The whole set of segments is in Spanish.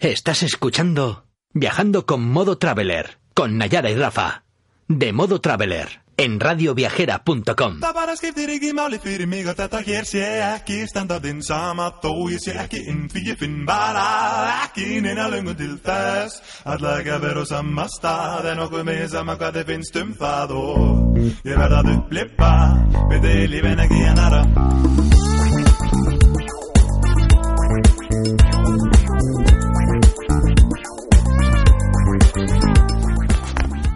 Estás escuchando Viajando con Modo Traveler, con Nayara y Rafa, de Modo Traveler, en radioviajera.com. Er er der.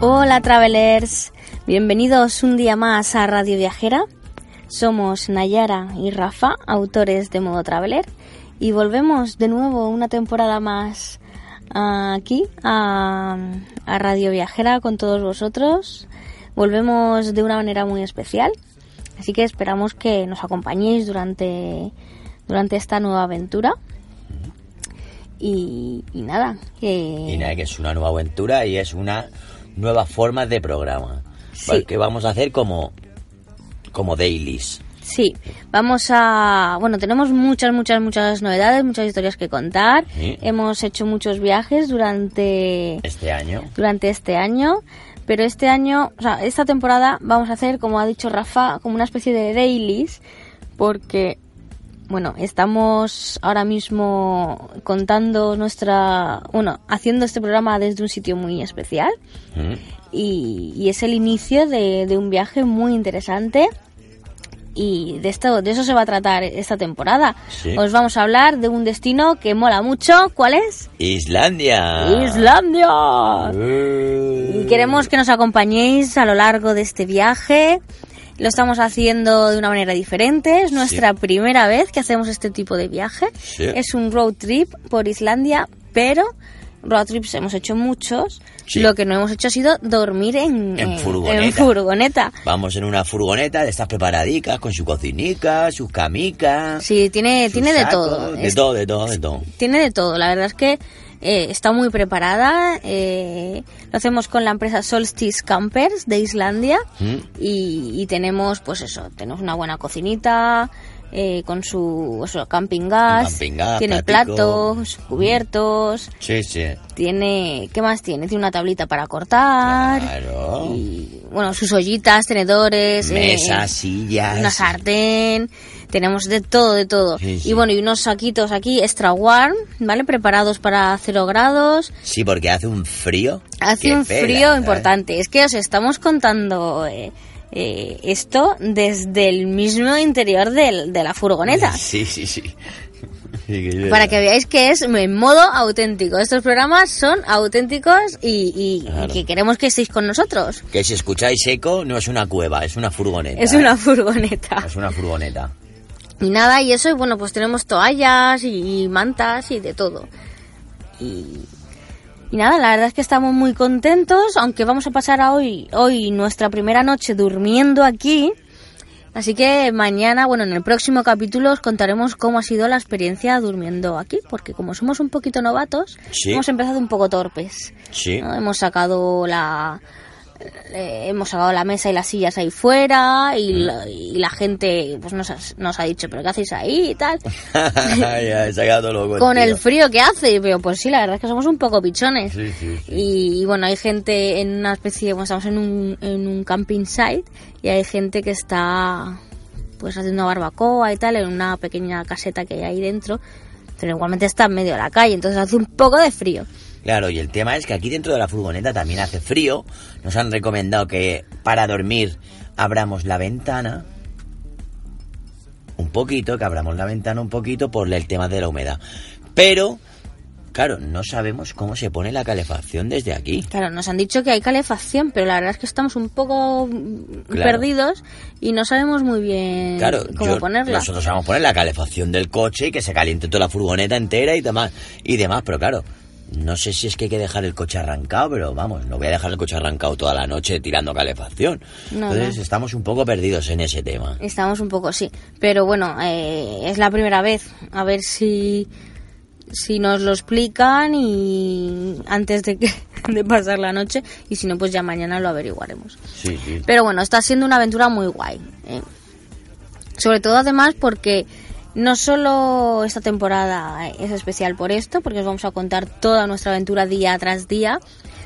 Hola travelers, bienvenidos un día más a Radio Viajera. Somos Nayara y Rafa, autores de Modo Traveler, y volvemos de nuevo una temporada más aquí a, Radio Viajera con todos vosotros. Volvemos de una manera muy especial, así que esperamos que nos acompañéis durante, durante esta nueva aventura. Y, nada. Y nada, que es una nueva aventura y es una nueva forma de programa. Sí. Que vamos a hacer como, como dailies. Sí, vamos a... Bueno, tenemos muchas, muchas, muchas novedades, muchas historias que contar. Sí. Hemos hecho muchos viajes durante, Este año. durante este año. Pero este año, o sea, esta temporada vamos a hacer, como ha dicho Rafa, como una especie de dailies. Porque, bueno, estamos ahora mismo contando nuestra... Bueno, haciendo este programa desde un sitio muy especial. Mm. y, y es el inicio de, de un viaje muy interesante y de esto de eso se va a tratar esta temporada. Sí. Os vamos a hablar de un destino que mola mucho. ¿Cuál es? Islandia. Islandia. Eh. Y queremos que nos acompañéis a lo largo de este viaje. Lo estamos haciendo de una manera diferente. Es nuestra primera vez que hacemos este tipo de viaje. Sí. Es un road trip por Islandia, pero road trips hemos hecho muchos. Sí. Lo que no hemos hecho ha sido dormir en, En furgoneta. en furgoneta. Vamos en una furgoneta de estas preparadicas, con su cocinica, sus camicas. Sí, tiene, tiene de todo. De Es- todo, de todo, de todo. Tiene de todo. La verdad es que eh, está muy preparada. eh, lo hacemos con la empresa Solstice Campers de Islandia. Mm. Y, y tenemos, pues eso, tenemos una buena cocinita. eh, con su, su camping gas, camping gas, tiene platico. platos, cubiertos, Sí, sí. tiene, ¿qué más tiene? Tiene una tablita para cortar, Claro. y bueno, sus ollitas, tenedores, eh, Mesas, sillas. una sartén, tenemos de todo, de todo. Sí, sí. Y bueno, y unos saquitos aquí extra warm, ¿vale? Preparados para cero grados. Sí, porque hace un frío. Hace que un frío ¿sabes? importante. Es que os estamos contando eh, eh, esto desde el mismo interior del- de la furgoneta. Sí, sí, sí. Para que veáis que es en modo auténtico. Estos programas son auténticos y, y- y Claro. que queremos que estéis con nosotros. Que si escucháis eco, no es una cueva, es una furgoneta. Es una furgoneta. Es una furgoneta. Y nada, y eso, y bueno, pues tenemos toallas y, y mantas y de todo. Y, y nada, la verdad es que estamos muy contentos, aunque vamos a pasar a hoy, hoy nuestra primera noche durmiendo aquí. Así que mañana, bueno, en el próximo capítulo os contaremos cómo ha sido la experiencia durmiendo aquí, porque como somos un poquito novatos, Sí. hemos empezado un poco torpes. Sí. ¿no? Hemos sacado la eh, hemos sacado la mesa y las sillas ahí fuera y, Mm. la, y la gente pues nos ha, nos ha dicho, pero ¿qué hacéis ahí y tal? ya, he sacado loco. Con tío. el frío que hace, pero pues sí, la verdad es que somos un poco pichones. Sí, sí, sí. Y, y bueno, hay gente en una especie, bueno, estamos en un, en un camping site y hay gente que está pues haciendo barbacoa y tal en una pequeña caseta que hay ahí dentro, pero igualmente está en medio de la calle, entonces hace un poco de frío. Claro, y el tema es que aquí dentro de la furgoneta también hace frío. Nos han recomendado que para dormir abramos la ventana un poquito, que abramos la ventana un poquito por el tema de la humedad. Pero, claro, no sabemos cómo se pone la calefacción desde aquí. Claro, nos han dicho que hay calefacción, pero la verdad es que estamos un poco Claro. perdidos y no sabemos muy bien Claro, cómo yo- ponerla. nosotros vamos a poner la calefacción del coche y que se caliente toda la furgoneta entera y demás. Y demás, pero claro, no sé si es que hay que dejar el coche arrancado, pero vamos, no voy a dejar el coche arrancado toda la noche tirando calefacción. No, Entonces no. estamos un poco perdidos en ese tema. Estamos un poco, sí. Pero bueno, eh, es la primera vez. A ver si, si nos lo explican y antes de, que, de pasar la noche. Y si no, pues ya mañana lo averiguaremos. Sí, sí. Pero bueno, está siendo una aventura muy guay. eh. Sobre todo además porque No solo esta temporada es especial por esto, porque os vamos a contar toda nuestra aventura día tras día,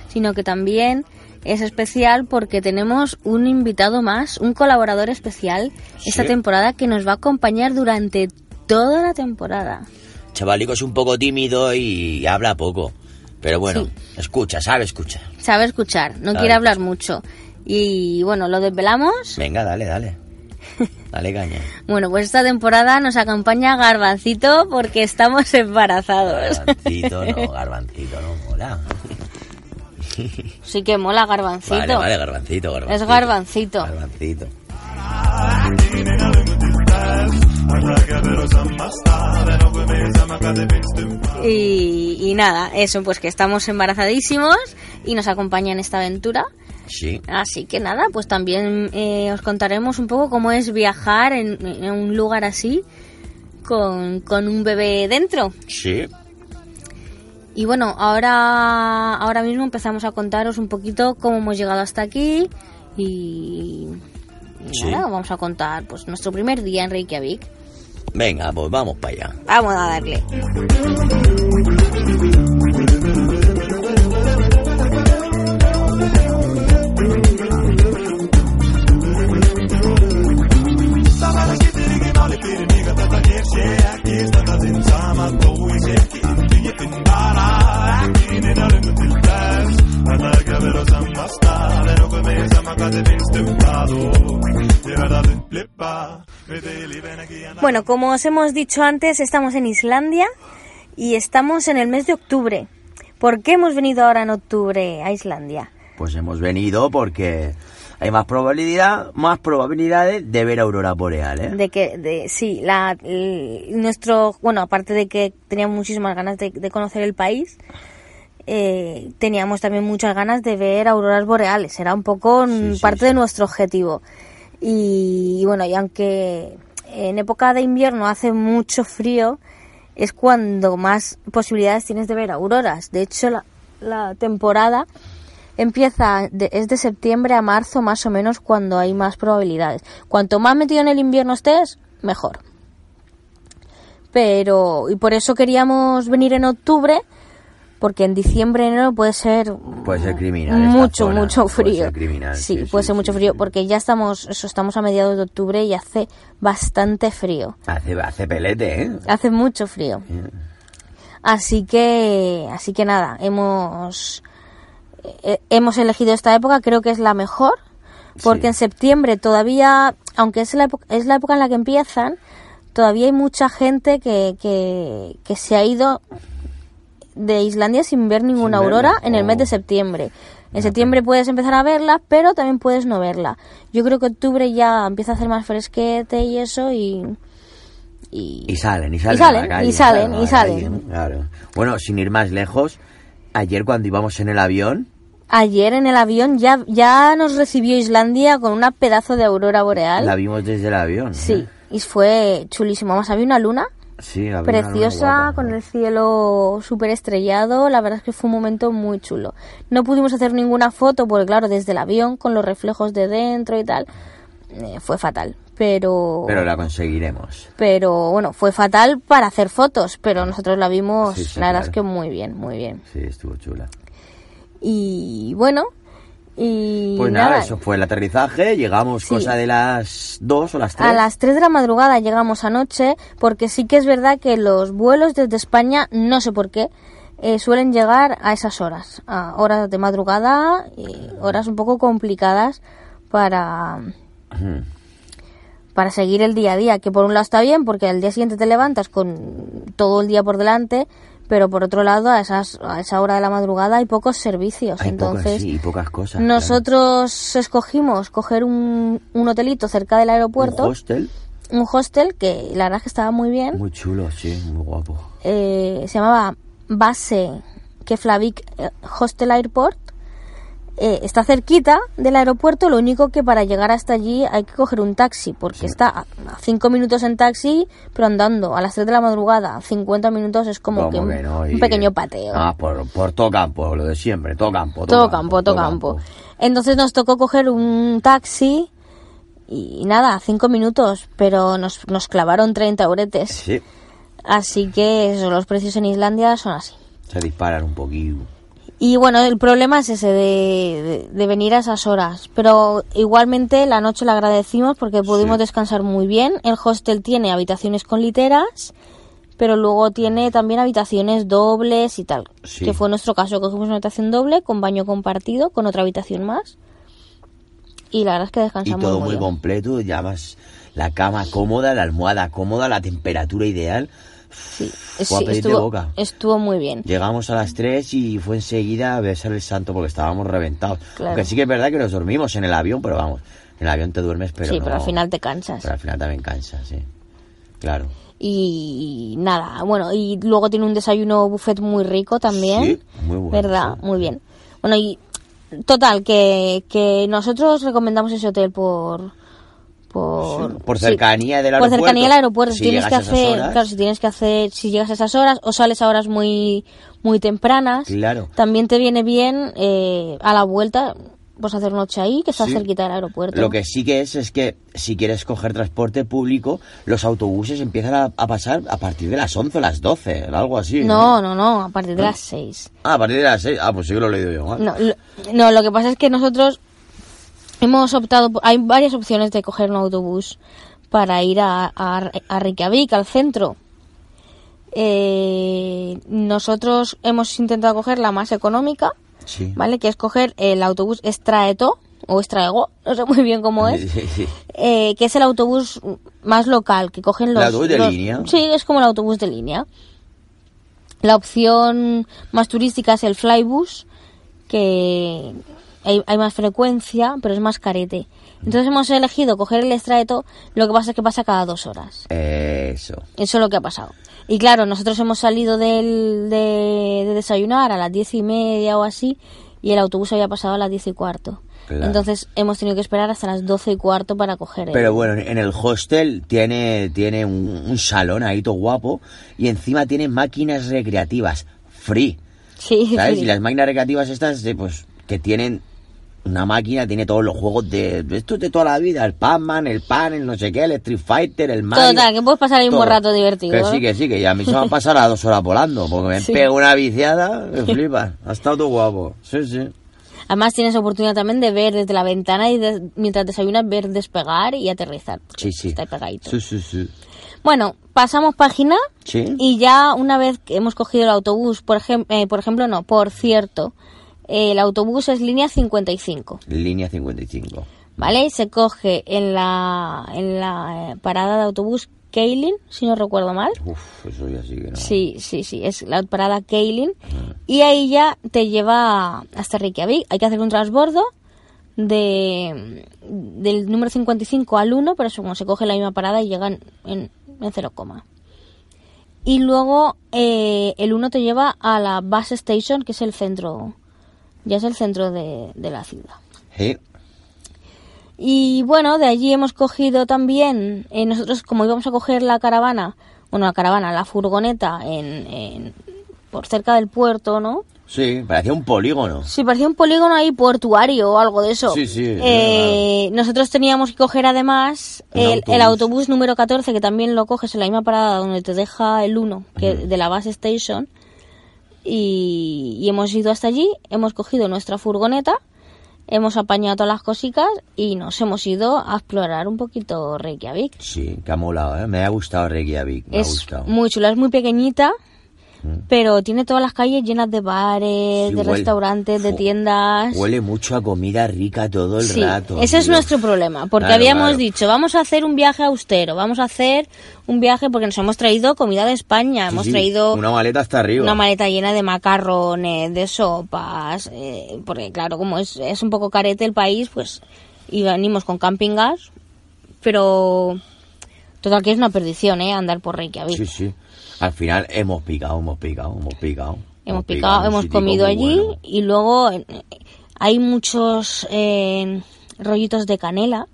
sino que también es especial porque tenemos un invitado más, un colaborador especial esta temporada que nos va a acompañar durante toda la temporada. Chavalico es un poco tímido y habla poco. Pero bueno, Sí. escucha, sabe escuchar. Sabe escuchar, no Sabe quiere hablar mucho. Y bueno, lo desvelamos. Venga, dale, dale. Dale caña. Bueno, pues esta temporada nos acompaña Garbancito porque estamos embarazados. Garbancito, no, garbancito, no mola. Sí que mola Garbancito. Vale, vale, garbancito, garbancito. Es garbancito. Garbancito. Y, y nada, eso, pues que estamos embarazadísimos y nos acompaña en esta aventura. Sí. Así que nada, pues también eh, os contaremos un poco cómo es viajar en, en un lugar así con, con un bebé dentro. Sí. Y bueno, ahora, ahora mismo empezamos a contaros un poquito cómo hemos llegado hasta aquí y, y Sí. nada, vamos a contar pues nuestro primer día en Reykjavik. Venga, pues vamos para allá. Vamos a darle. Bueno, como os hemos dicho antes, estamos en Islandia y estamos en el mes de octubre. ¿Por qué hemos venido ahora en octubre a Islandia? Pues hemos venido porque hay más probabilidad, más probabilidades de ver aurora boreal, ¿eh? De que, de, sí, la, el- nuestro, bueno, aparte de que teníamos muchísimas ganas de, de conocer el país, eh, teníamos también muchas ganas de ver auroras boreales. Era un poco mm, sí, parte sí. de nuestro objetivo. Y, bueno, y aunque en época de invierno hace mucho frío, es cuando más posibilidades tienes de ver auroras. De hecho, la, la temporada empieza, de- es de septiembre a marzo más o menos cuando hay más probabilidades. Cuanto más metido en el invierno estés, mejor. Pero, y por eso queríamos venir en octubre, porque en diciembre, enero puede ser Puede ser criminal mucho, zona, mucho puede frío. ser criminal, sí, sí, puede sí, ser mucho sí. frío, porque ya estamos, eso, estamos a mediados de octubre y hace bastante frío. Hace, hace pelete, ¿eh? Hace mucho frío. Así que, así que nada, hemos, eh, hemos elegido esta época, creo que es la mejor, porque en septiembre todavía, aunque es la, época, es la época en la que empiezan, todavía hay mucha gente que, que, que se ha ido de Islandia sin ver ninguna Sin aurora verla. en el mes de Oh. septiembre. En septiembre puedes empezar a verla, pero también puedes no verla. Yo creo que octubre ya empieza a hacer más fresquete y eso y... Y, Y salen, y salen. Y salen, calle, y salen, y Claro. Bueno, sin ir más lejos, ayer cuando íbamos en el avión, Ayer en el avión ya, ya nos recibió Islandia con una pedazo de aurora boreal. la vimos desde el avión. Sí, ¿eh? y fue chulísimo. Más había una luna Sí, preciosa con el cielo súper estrellado. La verdad es que fue un momento muy chulo. No pudimos hacer ninguna foto porque, claro, desde el avión con los reflejos de dentro y tal, eh, fue fatal. Pero, Pero la conseguiremos. pero bueno, fue fatal para hacer fotos, pero nosotros la vimos, Sí, sí, la verdad claro. es que muy bien, muy bien. Sí, estuvo chula. Y bueno, y Pues nada, eso fue el aterrizaje, llegamos Sí. cosa de las 2 o las 3. A las 3 de la madrugada llegamos anoche, porque sí que es verdad que los vuelos desde España, no sé por qué, eh, suelen llegar a esas horas, a horas de madrugada, y horas un poco complicadas para, para seguir el día a día, que por un lado está bien, porque al día siguiente te levantas con todo el día por delante, pero por otro lado a, esas, a esa hora de la madrugada hay pocos servicios, Hay entonces... pocas, sí, pocas cosas. Nosotros escogimos coger un, un hotelito cerca del aeropuerto, Un hostel, un hostel que la verdad es que estaba muy bien. muy chulo, sí, muy guapo. Eh, se llamaba Base Keflavik eh, Hostel Airport. Eh, está cerquita del aeropuerto, lo único que para llegar hasta allí hay que coger un taxi, porque está a a cinco minutos en taxi, pero andando a las 3 de la madrugada, 50 minutos es como que un, que no, un y- pequeño pateo. Ah, por, por todo campo, lo de siempre, todo campo. todo campo, todo campo. Entonces nos tocó coger un taxi y nada, cinco minutos, pero nos, nos clavaron 30 euretes. Sí, Así que eso, los precios en Islandia son así. se disparan un poquito. Y bueno, el problema es ese de, de- de venir a esas horas. Pero igualmente la noche la agradecimos porque pudimos Sí. descansar muy bien. El hostel tiene habitaciones con literas, pero luego tiene también habitaciones dobles y tal. Sí. Que fue nuestro caso. Cogimos una habitación doble con baño compartido con otra habitación más. Y la verdad es que Y descansamos todo muy muy completo, ya más la cama cómoda, la almohada cómoda, la temperatura ideal. Sí, Fue a sí, pedir de estuvo, boca. estuvo muy bien. Llegamos a las 3 y fue enseguida a besar el santo porque estábamos reventados. Claro. Aunque sí que es verdad que nos dormimos en el avión, pero vamos, en el avión te duermes, pero sí, no- pero al final te cansas. Pero al final también cansa, sí. Claro. Y nada, bueno, y luego tiene un desayuno buffet muy rico también. Sí, muy bueno, ¿Verdad? sí. Muy bien. Bueno, y total, que, que nosotros recomendamos ese hotel por... Por, Sí, por sí, cercanía del Por aeropuerto. cercanía del aeropuerto. Si tienes que hacer, horas. claro, si tienes que hacer, si llegas a esas horas o sales a horas muy, muy tempranas, Claro. también te viene bien eh, a la vuelta, pues hacer noche ahí, que está Sí. cerquita del aeropuerto. Lo que sí que es es que si quieres coger transporte público, los autobuses empiezan a, a pasar a partir de las 11 o las 12, algo así. No, no, no, a partir de las 6. Ah, a partir de las 6. Ah, pues sí que lo he leído yo. ¿eh? No, lo, no, lo que pasa es que nosotros hemos optado, hay varias opciones de coger un autobús para ir a, a, a Reykjavik, al centro. Eh, nosotros hemos intentado coger la más económica, Sí. ¿vale? Que es coger el autobús Straeto o Straego, no sé muy bien cómo es. Eh, que es el autobús más local, que cogen los... autobús de los- línea? Sí, es como el autobús de línea. La opción más turística es el Flybus, que hay, hay más frecuencia, pero es más carete. Entonces hemos elegido coger el Straeto, lo que pasa es que pasa cada dos horas. Eso. Eso es lo que ha pasado. Y claro, nosotros hemos salido del, de, de desayunar a las diez y media o así, y el autobús había pasado a las diez y cuarto. Claro. Entonces hemos tenido que esperar hasta las doce y cuarto para coger el... Pero bueno, en el hostel tiene, tiene un, un salón ahí todo guapo y encima tiene máquinas recreativas free. Sí, ¿Sabes? Y las máquinas recreativas estas, pues, que tienen una máquina, tiene todos los juegos de, estos de toda la vida, el Pac-Man, el Pan, el no sé qué, el Street Fighter, el Mario. Total, que puedes pasar ahí un buen rato divertido. Sí, que sí, que ya a mí se me han pasado las dos horas volando, porque me Sí. pego una viciada, que flipas. Ha estado todo guapo. Sí, sí. Además tienes oportunidad también de ver desde la ventana y de- mientras desayunas ver despegar y aterrizar. Sí, sí. Está pegadito. Sí, sí, sí. Bueno, pasamos página Sí. y ya una vez que hemos cogido el autobús, por, ejem- eh, por ejemplo, no, por cierto, el autobús es línea 55, Línea 55. ¿vale? Se coge en la, en la eh, parada de autobús Keilin, si no recuerdo mal. Uf, eso ya sí que no. Sí, sí, sí, es la parada Keilin. Y ahí ya te lleva hasta Reykjavik. Hay que hacer un transbordo de, del número 55 al 1, pero como se coge la misma parada y llegan en, en 0, coma. Y luego eh, el 1 te lleva a la bus station, que es el centro, ya es el centro de, de la ciudad. Sí. Y bueno, de allí hemos cogido también, eh, nosotros como íbamos a coger la caravana, bueno, la caravana, la furgoneta en, en- por cerca del puerto, ¿no? Sí, parecía un polígono. Sí, parecía un polígono ahí portuario o algo de eso. Sí, sí, Eh, nosotros teníamos que coger además Un el, autobús. el autobús número 14, que también lo coges en la misma parada donde te deja el 1, que de la base station. Y, y hemos ido hasta allí, hemos cogido nuestra furgoneta, hemos apañado todas las cositas y nos hemos ido a explorar un poquito Reykjavik. Sí, que ha molado, ¿eh? Me ha gustado Reykjavik, me ha Es gustado. muy chula, es muy pequeñita, pero tiene todas las calles llenas de bares, Sí, de huele- restaurantes, de tiendas. Huele mucho a comida rica todo el Sí, rato. ese es nuestro problema, porque Claro, habíamos claro. dicho, vamos a hacer un viaje austero, vamos a hacer un viaje porque nos hemos traído comida de España, Sí, hemos traído Una maleta hasta arriba. una maleta llena de macarrones, de sopas, eh, porque claro, como es, es un poco carete el país, pues y venimos con camping gas, pero total que es una perdición, ¿eh? Andar por Reykjavik. Sí, sí. Al final hemos picado, hemos picado, hemos picado. Hemos picado, hemos comido allí bueno. y luego eh, hay muchos eh, rollitos de canela.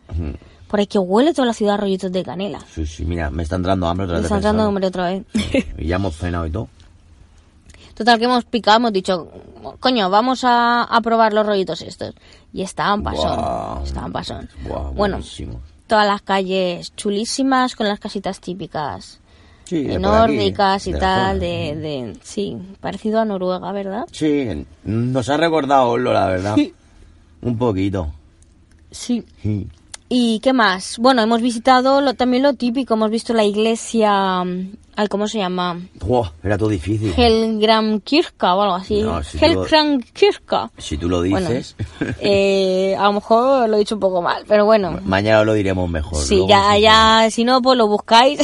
Por ahí que huele toda la ciudad a rollitos de canela. Sí, sí, mira, me está entrando hambre otra Me vez. está de entrando hambre otra vez. Y ya hemos cenado y todo. Total que hemos picado, hemos dicho, coño, vamos a, a probar los rollitos estos. Y estaban pasón, estaban pasón. Bueno, todas las calles chulísimas con las casitas típicas Sí, nórdicas y de tal, de, de... Sí, parecido a Noruega, ¿verdad? Sí, nos ha recordado Oslo, la verdad. Un poquito. Sí. Sí. ¿Y qué más? Bueno, hemos visitado lo, también lo típico, hemos visto la iglesia... mm, Ay, ¿Cómo se llama? Buah, era todo difícil. Helgramkirka o algo así. No, si Helgramkirka. Si tú lo Bueno, dices, eh, a lo mejor lo he dicho un poco mal, pero bueno. mañana lo diremos mejor. Sí, luego ya, ya, si no, pues lo buscáis.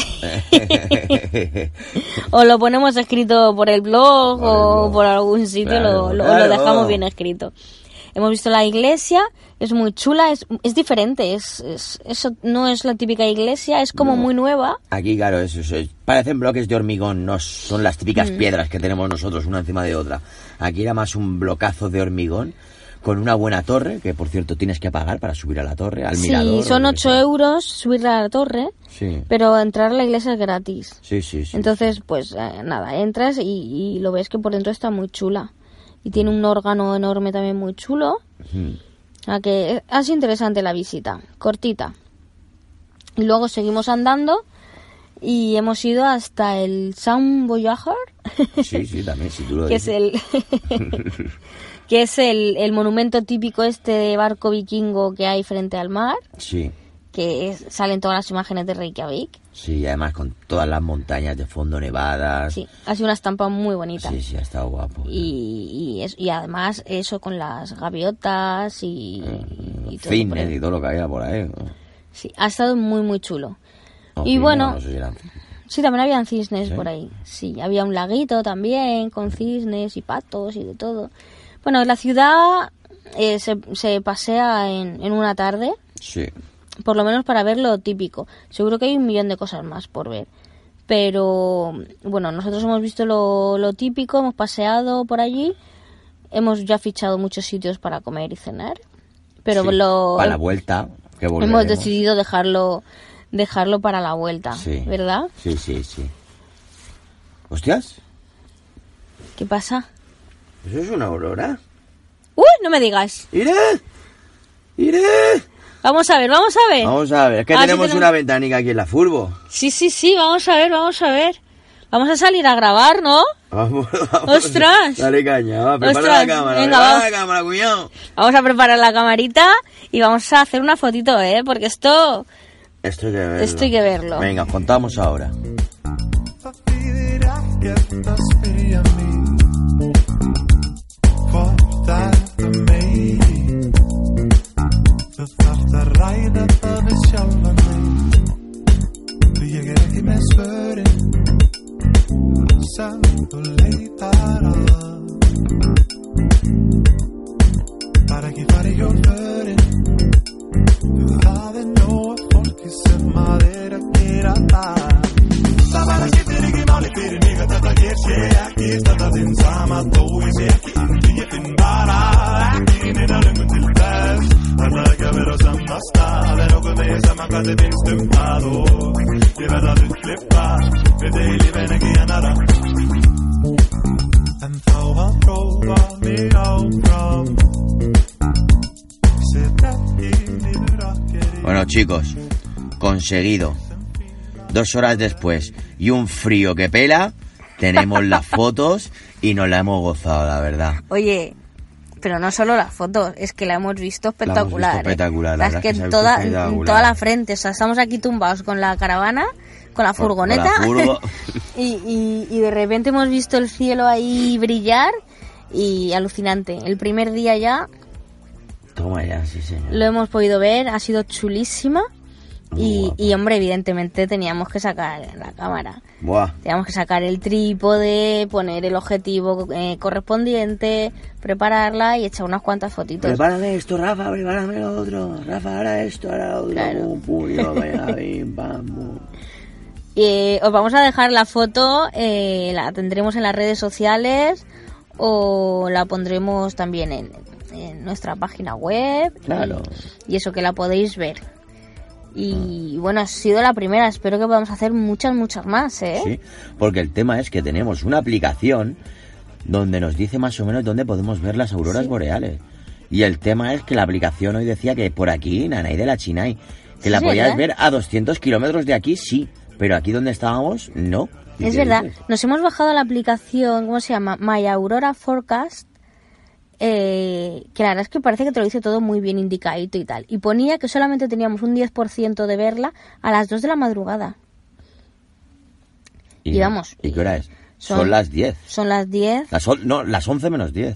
o lo ponemos escrito por el blog Por el o por algún sitio, Claro, lo, lo- claro. lo dejamos bien escrito. Hemos visto la iglesia, es muy chula, es, es diferente, es, es- eso no es la típica iglesia, es como muy nueva. Aquí, claro, eso, eso, parecen bloques de hormigón, no son las Mm. típicas piedras que tenemos nosotros una encima de otra. Aquí era más un blocazo de hormigón con una buena torre, que por cierto tienes que pagar para subir a la torre, al mirador. Sí, son lo que 8 sea. euros subir a la torre, Sí, pero entrar a la iglesia es gratis. sí, sí. sí. Entonces, pues eh, nada, entras y, y lo ves que por dentro está muy chula. Y tiene un órgano enorme también muy chulo. Mm. A que ha sido interesante la visita, cortita. Y luego seguimos andando y hemos ido hasta el Sound Voyager, Sí, sí, también, si tú lo que es dices. el que es el, el monumento típico este de barco vikingo que hay frente al mar, Sí, que es- salen todas las imágenes de Reykjavik. sí, además con todas las montañas de fondo nevadas. Sí, ha sido una estampa muy bonita. sí, sí, ha estado guapo. y, y, es- y además eso con las gaviotas y, todo ahí. y todo lo que había por ahí. ¿no? Sí, ha estado muy muy chulo. No, Y bueno- no sé si eran- Sí, también habían cisnes ¿Sí? por ahí. Sí, había un laguito también con cisnes y patos y de todo. Bueno, la ciudad eh, se, se pasea en, en una tarde, Sí, por lo menos para ver lo típico. Seguro que hay un millón de cosas más por ver. Pero bueno, nosotros hemos visto lo, lo típico, hemos paseado por allí, hemos ya fichado muchos sitios para comer y cenar. Pero sí. lo Para la vuelta, que hemos decidido dejarlo dejarlo para la vuelta, Sí. ¿verdad? Sí, sí, sí. Hostias, ¿Qué pasa? ¿eso es una aurora? ¡Uy! No me digas. ¡Iré! ¡Iré! Vamos a ver, vamos a ver. Vamos a ver, es que A ver si tenemos una ventanica aquí en la furbo. Sí, sí, sí, vamos a ver, vamos a ver. Vamos a salir a grabar, ¿no? Vamos, vamos. ¡Ostras! Dale caña, va, prepara ¡Ostras! la cámara, Venga, prepara vamos. la cámara, cuñado. Vamos a preparar la camarita y vamos a hacer una fotito, ¿eh? Porque esto... Esto hay que verlo. Esto hay que verlo. Venga, os contamos ahora. Ræða það við sjálfan mig. Því ég er ekki með svörin. Sem þú leitar að. Bara ekki fara í hjólförin. Það er nóg fólki sem að er að gera það. Það bara skiptir ekki máli fyrir mig að þetta hér sé ekki. Standa þinn sama þó En Bueno, chicos, conseguido. Dos horas después y un frío que pela, tenemos las fotos y nos la hemos gozado, la verdad. Oye, pero no solo las fotos, es que la hemos visto espectacular. visto ¿eh? espectacular, la es verdad que que toda, en toda la frente, o sea, estamos aquí tumbados con la caravana, con la Con- con la furgoneta, furgo. y, y- y de repente hemos visto el cielo ahí brillar y alucinante. El primer día ya Toma ya, sí, señor. lo hemos podido ver, ha sido chulísima. Y, y, hombre, evidentemente teníamos que sacar la cámara. Buah, Teníamos que sacar el trípode, poner el objetivo eh, correspondiente, prepararla y echar unas cuantas fotitos. prepárame esto, Rafa, prepárame lo otro. Rafa, ahora esto, ahora lo otro. Claro. Pum, yo, bim. Eh, os vamos a dejar la foto, eh, la tendremos en las redes sociales o la pondremos también en, en nuestra página web. Claro. Y, y eso que la podéis ver. Y bueno, ha sido la primera, espero que podamos hacer muchas, muchas más, ¿eh? Sí, porque el tema es que tenemos una aplicación donde nos dice más o menos dónde podemos ver las auroras boreales. Y el tema es que la aplicación hoy decía que por aquí, Nanay de la Chinay. Que la podías ver a 200 kilómetros de aquí, sí. Pero aquí donde estábamos, no. ¿Y Es verdad. dices? Nos hemos bajado la aplicación, ¿cómo se llama? My Aurora Forecast. Eh, que la verdad es que parece que te lo dice todo muy bien indicadito y tal. Y ponía que solamente teníamos un 10% de verla a las 2 de la madrugada. Y, y vamos, ¿Y qué hora es? son- Son, las 10. Son las 10. Las, on- no, las 11 menos 10.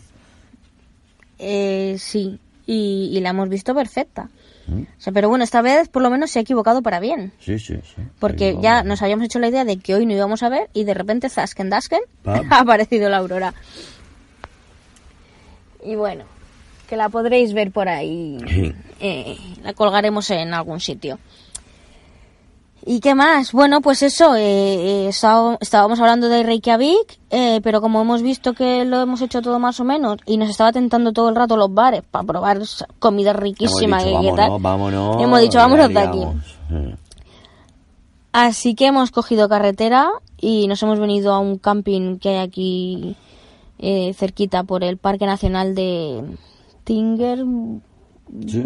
Eh, sí, y, y la hemos visto perfecta. Mm. O sea, pero bueno, esta vez por lo menos se ha equivocado para bien. Sí, sí, sí. Porque ya nos habíamos hecho la idea de que hoy no íbamos a ver y de repente, zasken dasken, Pam. ha aparecido la aurora. Y bueno, que la podréis ver por ahí. Sí. eh, la colgaremos en algún sitio. ¿Y qué más? Bueno, pues eso, eh, eh, estábamos- hablando de Reykjavik, eh, pero como hemos visto que lo hemos hecho todo más o menos y nos estaba tentando todo el rato los bares para probar comida Hemos riquísima dicho, vámonos, tal, vámonos. hemos dicho vámonos de aquí. Sí. Así que hemos cogido carretera y nos hemos venido a un camping que hay aquí eh, cerquita por el Parque Nacional de Tinger. Sí.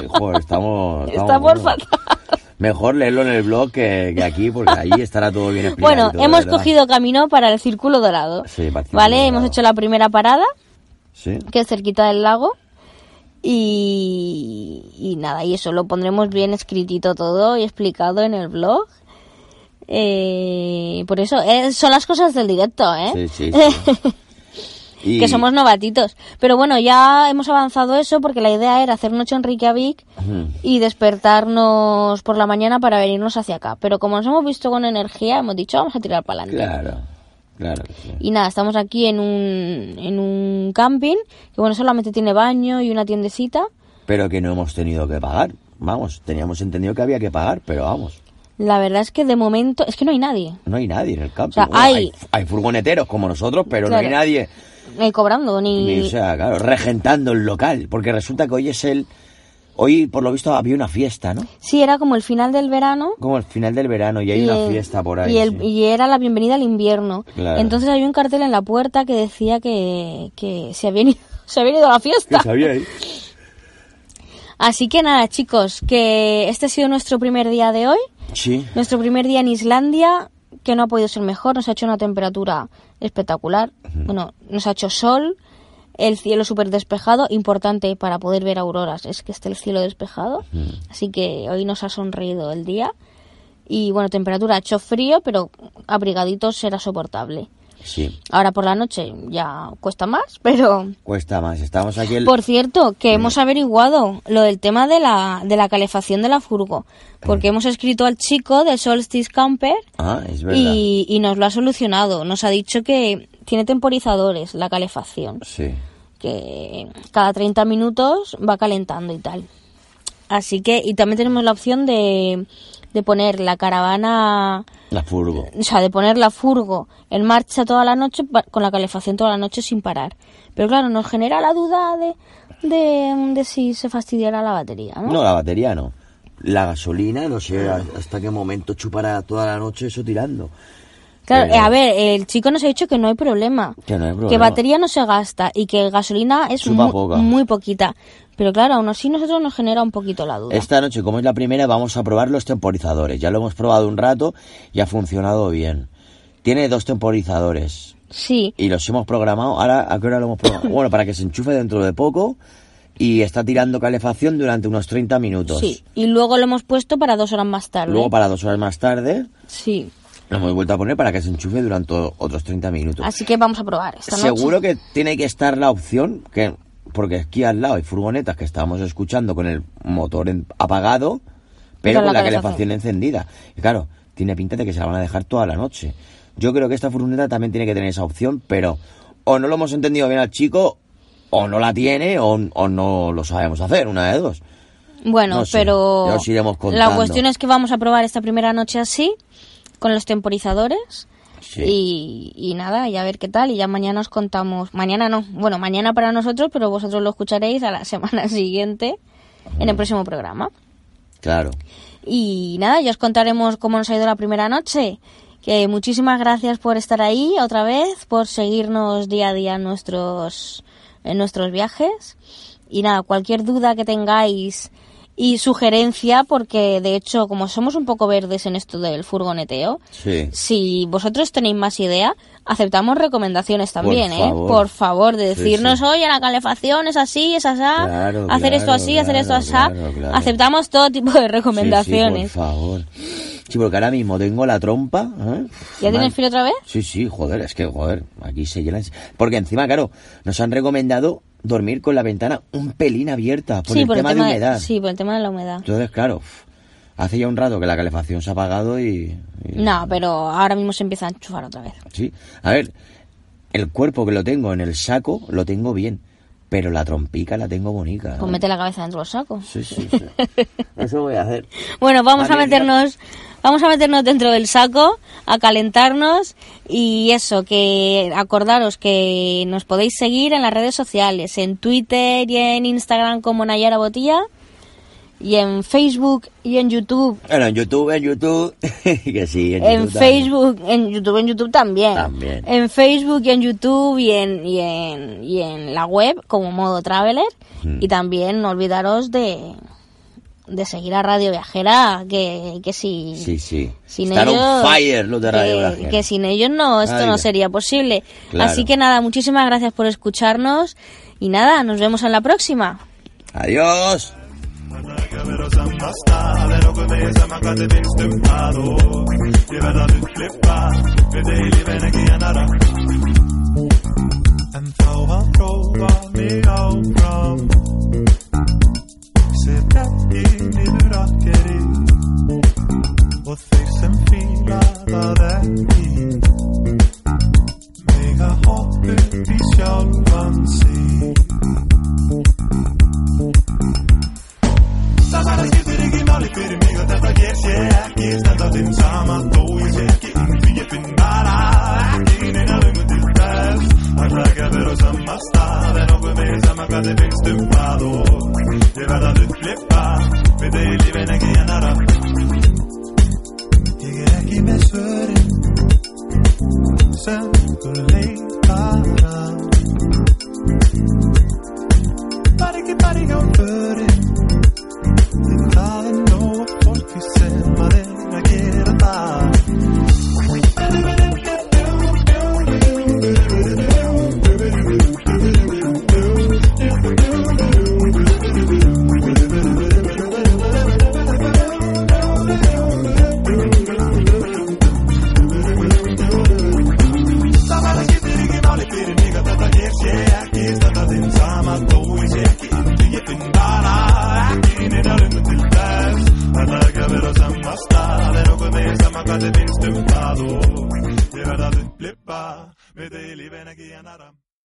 Sí, joder, estamos... Bueno. fatal. Mejor leerlo en el blog que, que aquí, porque ahí estará todo bien explicado. Bueno, hemos cogido camino para el Círculo Dorado. Sí, para el Círculo Vale, Dorado. hemos hecho la primera parada, Sí. que es cerquita del lago. Y, y nada, y eso lo pondremos bien escritito todo y explicado en el blog. Eh, por eso, eh, son las cosas del directo, ¿eh? Sí, sí, sí. Y- que somos novatitos. Pero bueno, ya hemos avanzado eso porque la idea era hacer noche en Reykjavik y despertarnos por la mañana para venirnos hacia acá. Pero como nos hemos visto con energía, hemos dicho vamos a tirar para adelante. Claro, claro. Y nada, estamos aquí en un, en un camping que bueno, solamente tiene baño y una tiendecita. Pero que no hemos tenido que pagar. Vamos, teníamos entendido que había que pagar, pero vamos, La verdad es que de momento es que no hay nadie no hay nadie en el campo. O sea, hay- hay... hay furgoneteros como nosotros, pero no hay nadie, eh, cobrando ni... ni, o sea, claro, regentando el local. Porque resulta que hoy es el... Hoy, por lo visto, había una fiesta, ¿no? Sí, era como el final del verano. Como el final del verano y hay y, una fiesta por ahí. Y, el- sí. y era la bienvenida al invierno. Claro. Entonces había un cartel en la puerta que decía que, que se, habían ido, se habían ido a la fiesta. Así que nada, chicos, que este ha sido nuestro primer día de hoy. Sí. Nuestro primer día en Islandia, que no ha podido ser mejor. Nos ha hecho una temperatura espectacular. Bueno, nos ha hecho sol, el cielo súper despejado. Importante para poder ver auroras es que esté el cielo despejado. Así que hoy nos ha sonreído el día. Y bueno, temperatura ha hecho frío, pero abrigaditos será soportable. Sí. Ahora por la noche ya cuesta más, pero Cuesta más. Estamos aquí el... por cierto, que hemos averiguado lo del tema de la, de la calefacción de la furgo, porque hemos escrito al chico de Solstice Camper Ah, es verdad. y, y nos lo ha solucionado. Nos ha dicho que tiene temporizadores la calefacción, Sí. que cada 30 minutos va calentando y tal. Así que, y también tenemos la opción de, de poner la caravana, La furgo. o sea, de poner la furgo en marcha toda la noche con la calefacción toda la noche sin parar. Pero claro, nos genera la duda de, de, de si se fastidiará la batería, ¿no? No, la batería no. La gasolina, no sé hasta qué momento chupará toda la noche eso tirando. Claro, eh, a ver, el chico nos ha dicho que no hay problema. Que no hay problema. Que batería no se gasta y que gasolina es muy, muy poquita. Pero claro, aún así nosotros nos genera un poquito la duda. Esta noche, como es la primera, vamos a probar los temporizadores. Ya lo hemos probado un rato y ha funcionado bien. Tiene dos temporizadores Sí, y los hemos programado. Ahora, ¿a qué hora lo hemos programado? Bueno, para que se enchufe dentro de poco y está tirando calefacción durante unos 30 minutos. sí. Y luego lo hemos puesto para dos horas más tarde. Luego, para dos horas más tarde, Sí. lo hemos vuelto a poner para que se enchufe durante otros 30 minutos. Así que vamos a probar esta noche. Seguro que tiene que estar la opción, que porque aquí al lado hay furgonetas que estábamos escuchando con el motor en- apagado, pero Con la la calefacción. encendida. Y claro, tiene pinta de que se la van a dejar toda la noche. Yo creo que esta furgoneta también tiene que tener esa opción, pero o no lo hemos entendido bien al chico, o no la tiene, o, o no lo sabemos hacer, una de dos. Bueno, No sé, pero ya os iremos la cuestión es que vamos a probar esta primera noche así, con los temporizadores. Sí. Y, y nada, y a ver qué tal. Y ya mañana os contamos. Mañana no. Bueno, mañana para nosotros, pero vosotros lo escucharéis a la semana siguiente en el próximo programa. Claro. Y nada, ya os contaremos cómo nos ha ido la primera noche. Que muchísimas gracias por estar ahí otra vez, por seguirnos día a día en nuestros, en nuestros viajes. Y nada, cualquier duda que tengáis y sugerencia porque de hecho como somos un poco verdes en esto del furgoneteo, Sí. si vosotros tenéis más idea, aceptamos recomendaciones también, ¿eh? favor. Por favor, de Sí, decirnos, sí. oye, la calefacción es así, es Claro, hacer esto claro, así, hacer esto así. claro, claro, claro. Aceptamos todo tipo de Sí, recomendaciones. sí, por favor. Sí, porque ahora mismo tengo la trompa. ¿eh? ¿Ya tienes frío otra vez? Sí, sí, joder, es que, joder, aquí se llenan. Porque encima, claro, nos han recomendado dormir con la ventana un pelín abierta por sí, el por tema el tema de humedad. sí, por el tema de la humedad. Entonces, claro, hace ya un rato que la calefacción se ha apagado y... y- No, pero ahora mismo se empieza a enchufar otra vez. Sí, a ver, el cuerpo que lo tengo en el saco lo tengo bien, pero la trompica la tengo bonita. Pues mete la cabeza dentro del saco. Sí, sí, sí. Eso voy a hacer. Bueno, vamos a meternos, vamos a meternos dentro del saco, a calentarnos y eso, que acordaros que nos podéis seguir en las redes sociales, en Twitter y en Instagram como Nayara Botilla y en Facebook y en YouTube. Bueno, en YouTube, en YouTube, que sí, en, En YouTube también. Facebook, en YouTube, en YouTube también. También. En Facebook y en YouTube y en, y en, y en la web como Modo Traveler. Mm. Y también no olvidaros de, de seguir a Radio Viajera, que, que si, Sí, sí. sin Están ellos, fire los de Radio que, Viajera. que sin ellos no, esto Ay, no sería posible. Claro. Así que nada, muchísimas gracias por escucharnos y nada, nos vemos en la próxima. Adiós. Kemero sen basta Ver okuduysam hakadı bir üstüm kado Yever adı klippa Ve değil beni giyanara En þá hann prófa mig áfram Set ekki niður akkeri Og þeir sem fíla það ekki Mega hoppu í sjálfan sig ég sé ekki stend á þeim sama þó ég sé ekki inn því ég finn bara ekki neina lungu til þess alltaf ekki að vera á sama stað en okkur með sama hvað þið finnst um hvað og ég verða að upplifa við þau í lífin ekki ennara ég er ekki með svörin sem þú leik